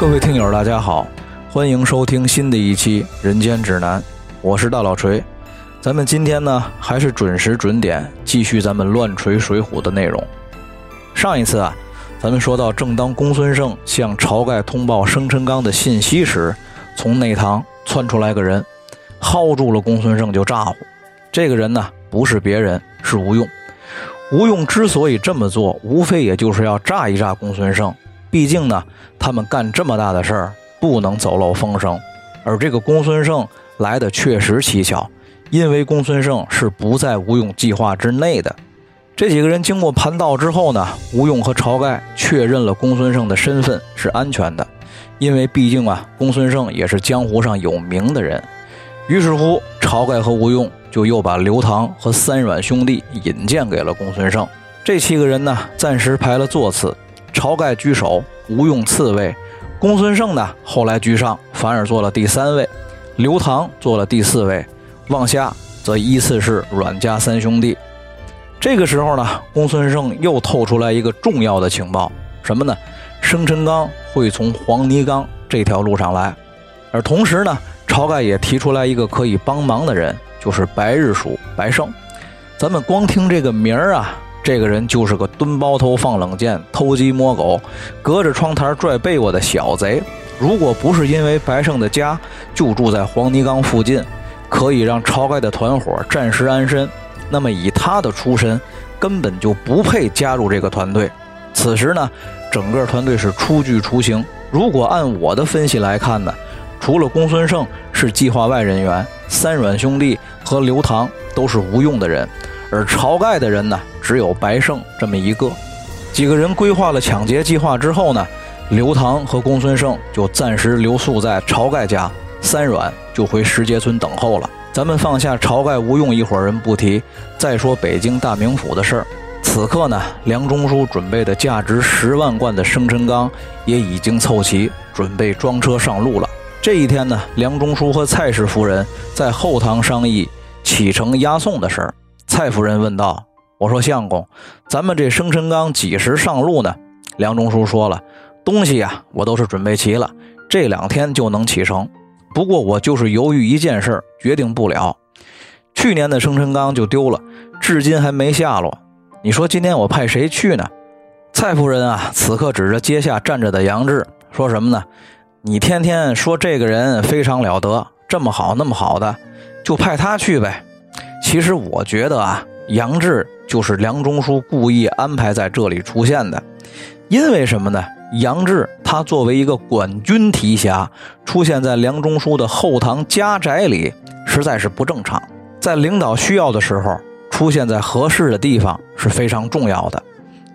各位听友，大家好，欢迎收听新的一期《人间指南》，我是大老锤。咱们今天呢，还是准时准点继续咱们乱锤水浒的内容。上一次啊，咱们说到，正当公孙胜向晁盖通报生辰纲的信息时，从内堂窜出来个人，薅住了公孙胜就咋呼。这个人呢，不是别人，是吴用。吴用之所以这么做，无非也就是要炸一炸公孙胜。毕竟呢，他们干这么大的事儿，不能走漏风声。而这个公孙胜来的确实蹊跷，因为公孙胜是不在吴用计划之内的。这几个人经过盘道之后呢，吴用和晁盖确认了公孙胜的身份是安全的，因为毕竟啊，公孙胜也是江湖上有名的人。于是乎，晁盖和吴用。就又把刘唐和三阮兄弟引荐给了公孙胜。这七个人呢，暂时排了座次，晁盖居首，吴用次位，公孙胜呢后来居上，反而做了第三位，刘唐做了第四位，往下则依次是阮家三兄弟。这个时候呢，公孙胜又透出来一个重要的情报，什么呢？生辰纲会从黄泥冈这条路上来，而同时呢，晁盖也提出来一个可以帮忙的人。就是白日鼠白胜，咱们光听这个名儿啊，这个人就是个蹲包头放冷箭、偷鸡摸狗、隔着窗台拽被窝的小贼。如果不是因为白胜的家就住在黄泥冈附近，可以让晁盖的团伙暂时安身，那么以他的出身，根本就不配加入这个团队。此时呢，整个团队是初具雏形。如果按我的分析来看呢，除了公孙胜是计划外人员。三阮兄弟和刘唐都是无用的人，而晁盖的人呢，只有白胜这么一个。几个人规划了抢劫计划之后呢，刘唐和公孙胜就暂时留宿在晁盖家，三阮就回石碣村等候了。咱们放下晁盖、吴用一伙人不提，再说北京大名府的事儿。此刻呢，梁中书准备的价值十万贯的生辰纲也已经凑齐，准备装车上路了。这一天呢，梁中书和蔡氏夫人在后堂商议启程押送的事儿。蔡夫人问道：“我说相公，咱们这生辰纲几时上路呢？”梁中书说了：“东西呀，我都是准备齐了，这两天就能启程。不过我就是犹豫一件事，决定不了。去年的生辰纲就丢了，至今还没下落。你说今天我派谁去呢？”蔡夫人啊，此刻指着阶下站着的杨志，说什么呢？你天天说这个人非常了得，这么好那么好的，就派他去呗。其实我觉得啊，杨志就是梁中书故意安排在这里出现的，因为什么呢？杨志他作为一个管军提辖，出现在梁中书的后堂家宅里，实在是不正常。在领导需要的时候，出现在合适的地方是非常重要的。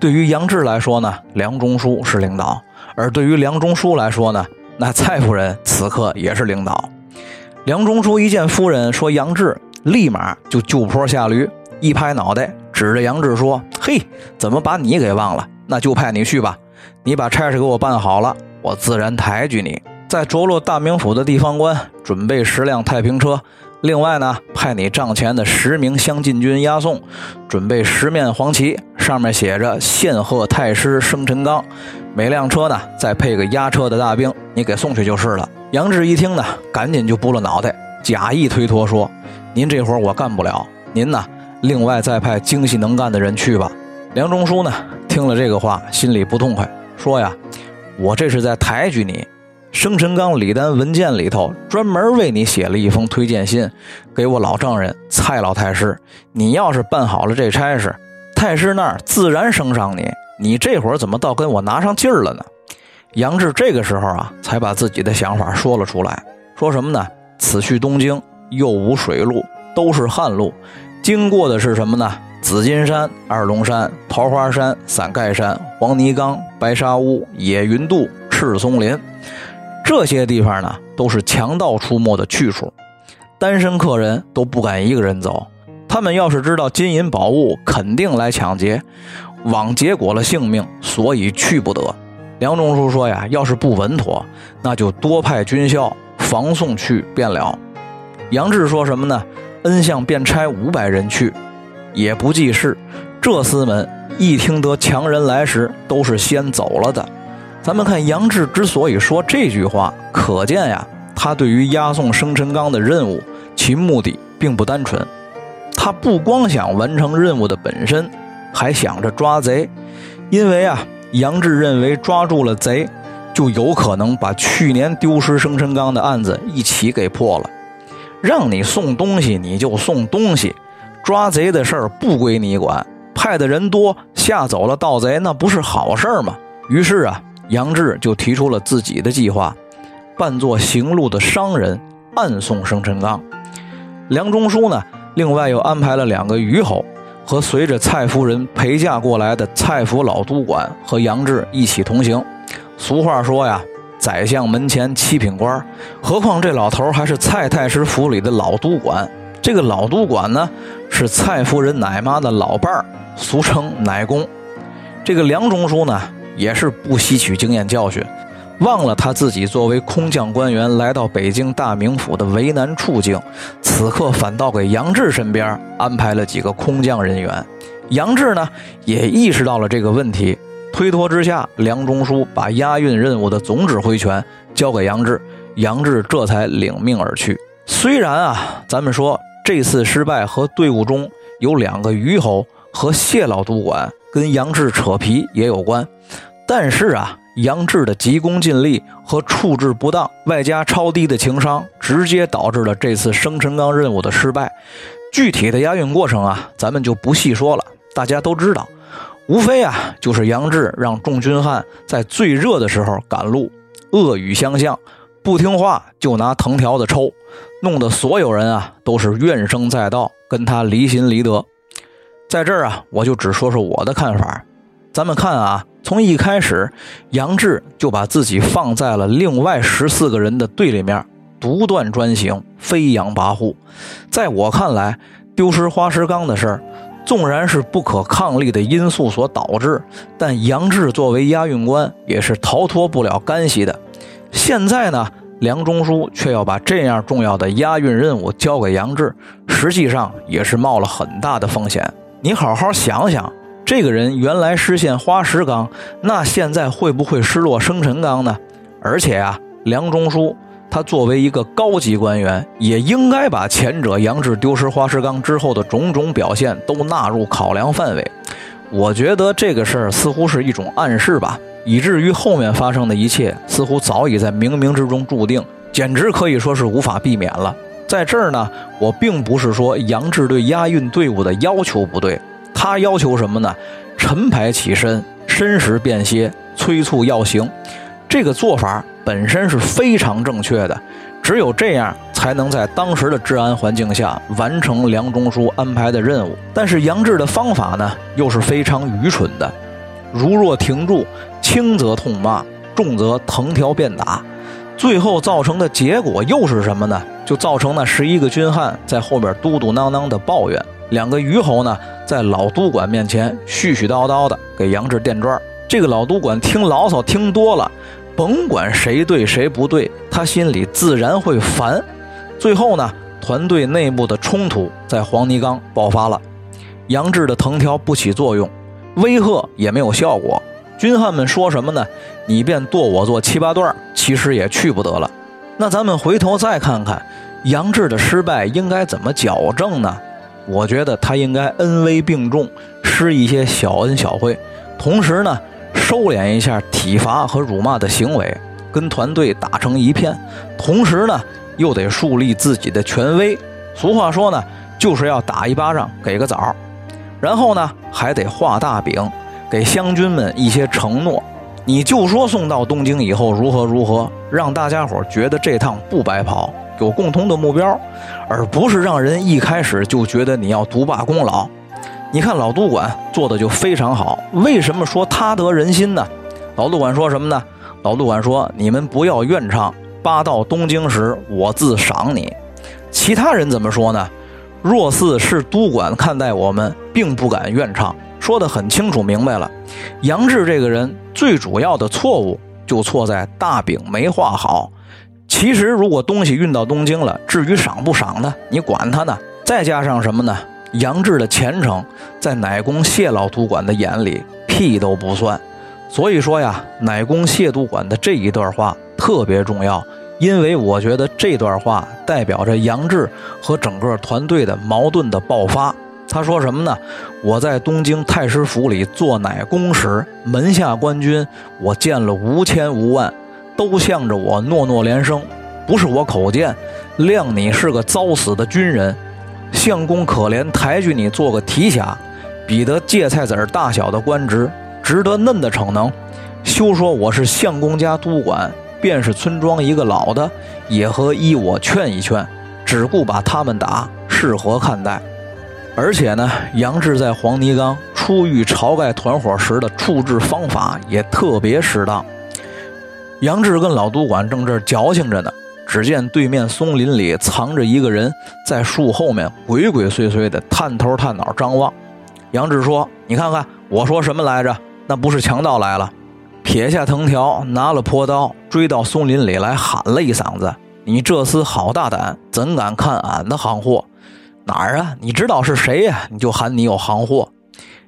对于杨志来说呢，梁中书是领导；而对于梁中书来说呢，那蔡夫人此刻也是领导。梁中书一见夫人说杨志，立马就就坡下驴，一拍脑袋，指着杨志说：“嘿，怎么把你给忘了？那就派你去吧。你把差事给我办好了，我自然抬举你。再着落大名府的地方官，准备十辆太平车。另外呢，派你帐前的十名乡禁军押送，准备十面黄旗，上面写着‘献贺太师生辰纲’。”每辆车呢，再配个押车的大兵，你给送去就是了。杨志一听呢，赶紧就拨了脑袋，假意推脱说：“您这活我干不了，您呢，另外再派精细能干的人去吧。”梁中书呢，听了这个话，心里不痛快，说呀：“我这是在抬举你。生辰纲礼单文件里头专门为你写了一封推荐信，给我老丈人蔡老太师。你要是办好了这差事，太师那儿自然升上你。”你这会儿怎么倒跟我拿上劲儿了呢？杨志这个时候啊，才把自己的想法说了出来，说什么呢？此去东京又无水路，都是旱路，经过的是什么呢？紫金山、二龙山、桃花山、伞盖山、黄泥冈、白沙屋、野云渡、赤松林，这些地方呢，都是强盗出没的去处，单身客人都不敢一个人走，他们要是知道金银宝物，肯定来抢劫。枉结果了性命，所以去不得。梁中书说呀，要是不稳妥，那就多派军校防送去便了。杨志说什么呢？恩相便差五百人去，也不济事。这厮们一听得强人来时，都是先走了的。咱们看杨志之所以说这句话，可见呀，他对于押送生辰纲的任务，其目的并不单纯。他不光想完成任务的本身，还想着抓贼，因为啊，杨志认为抓住了贼，就有可能把去年丢失生辰纲的案子一起给破了。让你送东西你就送东西，抓贼的事儿不归你管，派的人多吓走了盗贼，那不是好事儿吗？于是啊。杨志就提出了自己的计划，扮作行路的商人，暗送生辰纲。梁中书呢，另外又安排了两个虞侯和随着蔡夫人陪嫁过来的蔡府老督管和杨志一起同行。俗话说呀，宰相门前七品官，何况这老头还是蔡太师府里的老督管。这个老督管呢，是蔡夫人奶妈的老伴儿，俗称奶公。这个梁中书呢。也是不吸取经验教训，忘了他自己作为空降官员来到北京大名府的为难处境，此刻反倒给杨志身边安排了几个空降人员。杨志呢也意识到了这个问题，推脱之下，梁中书把押运任务的总指挥权交给杨志，杨志这才领命而去。虽然啊，咱们说这次失败和队伍中有两个虞侯和谢老督管跟杨志扯皮也有关。但是啊，杨志的急功近利和处置不当，外加超低的情商，直接导致了这次生辰纲任务的失败。具体的押运过程啊，咱们就不细说了，大家都知道，无非啊就是杨志让众军汉在最热的时候赶路，恶语相向，不听话就拿藤条子抽，弄得所有人啊都是怨声载道，跟他离心离德。在这儿啊，我就只说说我的看法。咱们看啊，从一开始，杨志就把自己放在了另外十四个人的队里面，独断专行，飞扬跋扈。在我看来，丢失花石纲的事儿，纵然是不可抗力的因素所导致，但杨志作为押运官，也是逃脱不了干系的。现在呢，梁中书却要把这样重要的押运任务交给杨志，实际上也是冒了很大的风险。你好好想想。这个人原来失陷花石纲，那现在会不会失落生辰纲呢？而且啊，梁中书他作为一个高级官员，也应该把前者杨志丢失花石纲之后的种种表现都纳入考量范围。我觉得这个事儿似乎是一种暗示吧，以至于后面发生的一切似乎早已在冥冥之中注定，简直可以说是无法避免了。在这儿呢，我并不是说杨志对押运队伍的要求不对。他要求什么呢？晨牌起身，申时便歇，催促要行。这个做法本身是非常正确的，只有这样才能在当时的治安环境下完成梁中书安排的任务。但是杨志的方法呢，又是非常愚蠢的。如若停住，轻则痛骂，重则藤条便打。最后造成的结果又是什么呢？就造成那十一个军汉在后边嘟嘟囔囔的抱怨。两个虞侯呢，在老督管面前絮絮叨叨的给杨志垫砖这个老督管听牢骚听多了，甭管谁对谁不对，他心里自然会烦。最后呢，团队内部的冲突在黄泥冈爆发了。杨志的藤条不起作用，威吓也没有效果。军汉们说什么呢？你便剁我做七八段，其实也去不得了。那咱们回头再看看，杨志的失败应该怎么矫正呢？我觉得他应该恩威并重，施一些小恩小惠，同时呢，收敛一下体罚和辱骂的行为，跟团队打成一片。同时呢，又得树立自己的权威。俗话说呢，就是要打一巴掌给个枣，然后呢，还得画大饼，给湘军们一些承诺。你就说送到东京以后如何如何，让大家伙觉得这趟不白跑。有共同的目标，而不是让人一开始就觉得你要独霸功劳。你看老督管做的就非常好，为什么说他得人心呢？老督管说什么呢？老督管说：“你们不要怨唱，八到东京时我自赏你。”其他人怎么说呢？若似是督管看待我们，并不敢怨唱，说的很清楚明白了。杨志这个人最主要的错误就错在大饼没画好。其实，如果东西运到东京了，至于赏不赏呢？你管他呢？再加上什么呢？杨志的前程，在奶公谢老督管的眼里屁都不算。所以说呀，乃公谢督管的这一段话特别重要，因为我觉得这段话代表着杨志和整个团队的矛盾的爆发。他说什么呢？我在东京太师府里做乃公时，门下官军我见了无千无万，都向着我诺诺连声。不是我口贱，谅你是个遭死的军人，相公可怜，抬举你做个提辖，比得芥菜籽儿大小的官职。值得嫩的逞能，休说我是相公家督管，便是村庄一个老的，也和依我劝一劝，只顾把他们打，是何看待？而且呢，杨志在黄泥冈出狱晁盖团伙时的处置方法也特别适当。杨志跟老督管正这儿矫情着呢，只见对面松林里藏着一个人，在树后面鬼鬼祟祟的探头探脑张望。杨志说：“你看看，我说什么来着？”那不是强盗来了，撇下藤条，拿了坡刀，追到松林里来，喊了一嗓子：“你这厮好大胆，怎敢看俺的行货？哪儿啊？你知道是谁呀？你就喊你有行货。”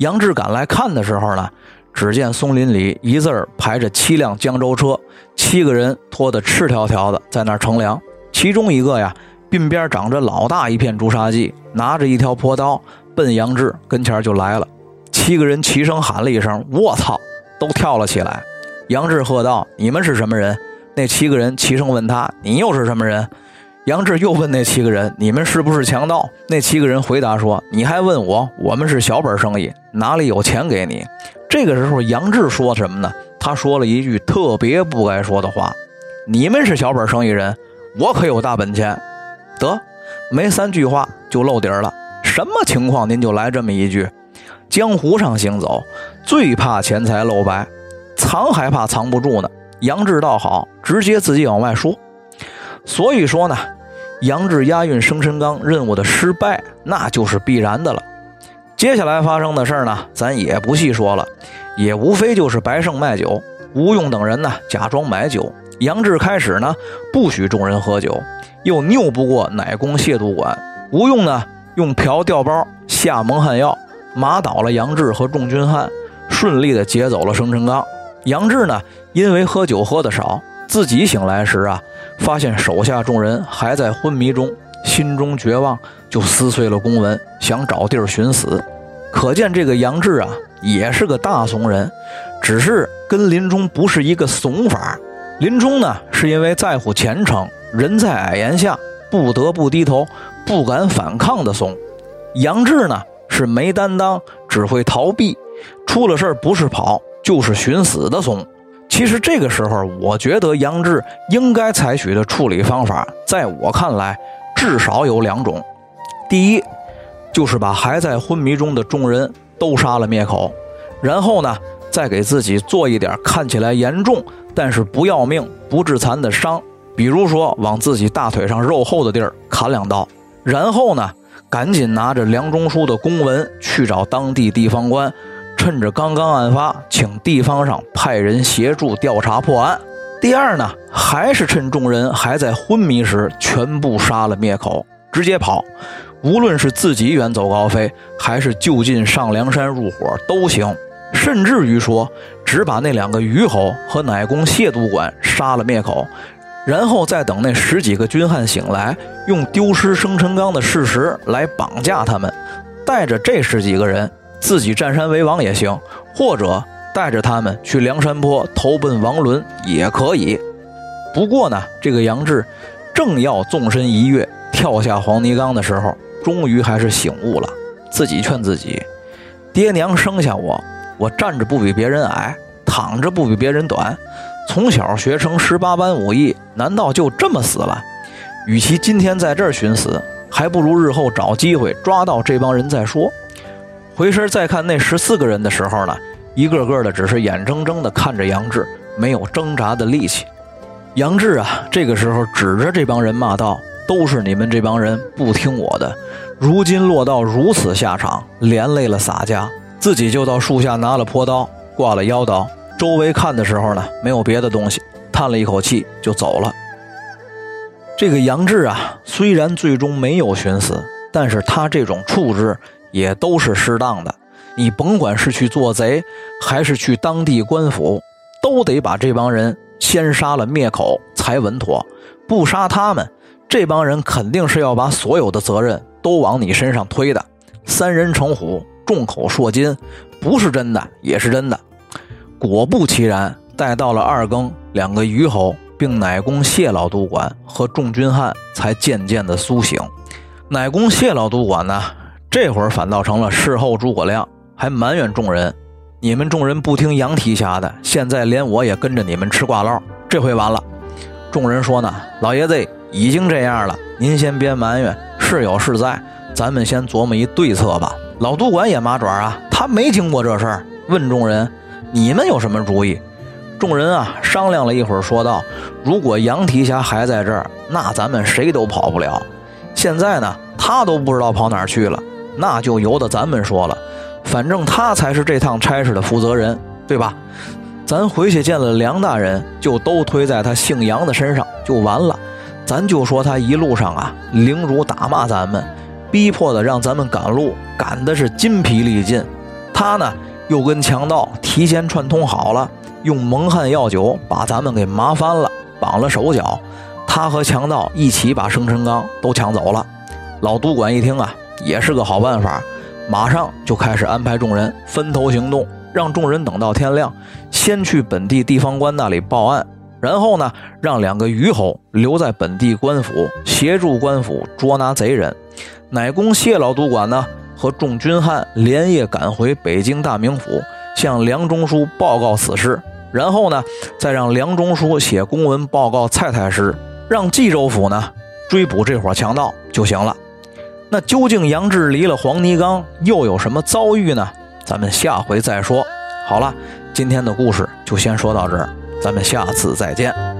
杨志赶来看的时候呢，只见松林里一字儿排着七辆江州车，七个人拖得赤条条的在那儿乘凉。其中一个呀，鬓边长着老大一片朱砂记，拿着一条破刀，奔杨志跟前就来了。七个人齐声喊了一声：“我操！”都跳了起来。杨志喝道：“你们是什么人？”那七个人齐声问他：“你又是什么人？”杨志又问那七个人：“你们是不是强盗？”那七个人回答说：“你还问我？我们是小本生意，哪里有钱给你？”这个时候，杨志说什么呢？他说了一句特别不该说的话：“你们是小本生意人，我可有大本钱。”得，没三句话就露底儿了。什么情况？您就来这么一句？江湖上行走，最怕钱财露白，藏还怕藏不住呢。杨志倒好，直接自己往外说。所以说呢，杨志押运生辰纲任务的失败，那就是必然的了。接下来发生的事儿呢，咱也不细说了，也无非就是白胜卖酒，吴用等人呢假装买酒。杨志开始呢不许众人喝酒，又拗不过乃公亵渎馆，吴用呢用瓢调包下蒙汗药。马倒了杨志和众军汉，顺利的劫走了生辰纲。杨志呢，因为喝酒喝的少，自己醒来时啊，发现手下众人还在昏迷中，心中绝望，就撕碎了公文，想找地儿寻死。可见这个杨志啊，也是个大怂人，只是跟林冲不是一个怂法。林冲呢，是因为在乎前程，人在矮檐下，不得不低头，不敢反抗的怂。杨志呢？是没担当，只会逃避，出了事儿不是跑就是寻死的怂。其实这个时候，我觉得杨志应该采取的处理方法，在我看来至少有两种：第一，就是把还在昏迷中的众人都杀了灭口，然后呢，再给自己做一点看起来严重但是不要命、不致残的伤，比如说往自己大腿上肉厚的地儿砍两刀，然后呢。赶紧拿着梁中书的公文去找当地地方官，趁着刚刚案发，请地方上派人协助调查破案。第二呢，还是趁众人还在昏迷时，全部杀了灭口，直接跑。无论是自己远走高飞，还是就近上梁山入伙都行。甚至于说，只把那两个虞侯和乃公谢督管杀了灭口。然后再等那十几个军汉醒来，用丢失生辰纲的事实来绑架他们，带着这十几个人自己占山为王也行，或者带着他们去梁山坡投奔王伦也可以。不过呢，这个杨志正要纵身一跃跳下黄泥冈的时候，终于还是醒悟了，自己劝自己：爹娘生下我，我站着不比别人矮，躺着不比别人短。从小学成十八般武艺，难道就这么死了？与其今天在这儿寻死，还不如日后找机会抓到这帮人再说。回身再看那十四个人的时候呢，一个个的只是眼睁睁地看着杨志，没有挣扎的力气。杨志啊，这个时候指着这帮人骂道：“都是你们这帮人不听我的，如今落到如此下场，连累了洒家，自己就到树下拿了坡刀，挂了腰刀。”周围看的时候呢，没有别的东西，叹了一口气就走了。这个杨志啊，虽然最终没有寻死，但是他这种处置也都是适当的，你甭管是去做贼，还是去当地官府，都得把这帮人先杀了灭口才稳妥。不杀他们，这帮人肯定是要把所有的责任都往你身上推的。三人成虎，众口铄金，不是真的也是真的。果不其然，待到了二更，两个虞侯并乃公谢老督管和众军汉才渐渐的苏醒。乃公谢老督管呢，这会儿反倒成了事后诸葛亮，还埋怨众人：“你们众人不听杨提辖的，现在连我也跟着你们吃挂唠，这回完了。”众人说呢：“老爷子已经这样了，您先别埋怨，是有是在。”咱们先琢磨一对策吧。老督管也麻爪啊，他没经过这事儿，问众人：“你们有什么主意？”众人啊商量了一会儿，说道：“如果杨提辖还在这儿，那咱们谁都跑不了。现在呢，他都不知道跑哪儿去了，那就由得咱们说了。反正他才是这趟差事的负责人，对吧？咱回去见了梁大人，就都推在他姓杨的身上，就完了。咱就说他一路上啊，凌辱打骂咱们。”逼迫的让咱们赶路，赶的是筋疲力尽。他呢，又跟强盗提前串通好了，用蒙汗药酒把咱们给麻翻了，绑了手脚。他和强盗一起把生辰纲都抢走了。老督管一听啊，也是个好办法，马上就开始安排众人分头行动，让众人等到天亮，先去本地地方官那里报案，然后呢，让两个虞侯留在本地官府，协助官府捉拿贼人。乃公谢老督管呢，和众军汉连夜赶回北京大名府，向梁中书报告此事。然后呢，再让梁中书写公文报告蔡太师，让冀州府呢追捕这伙强盗就行了。那究竟杨志离了黄泥冈又有什么遭遇呢？咱们下回再说。好了，今天的故事就先说到这儿，咱们下次再见。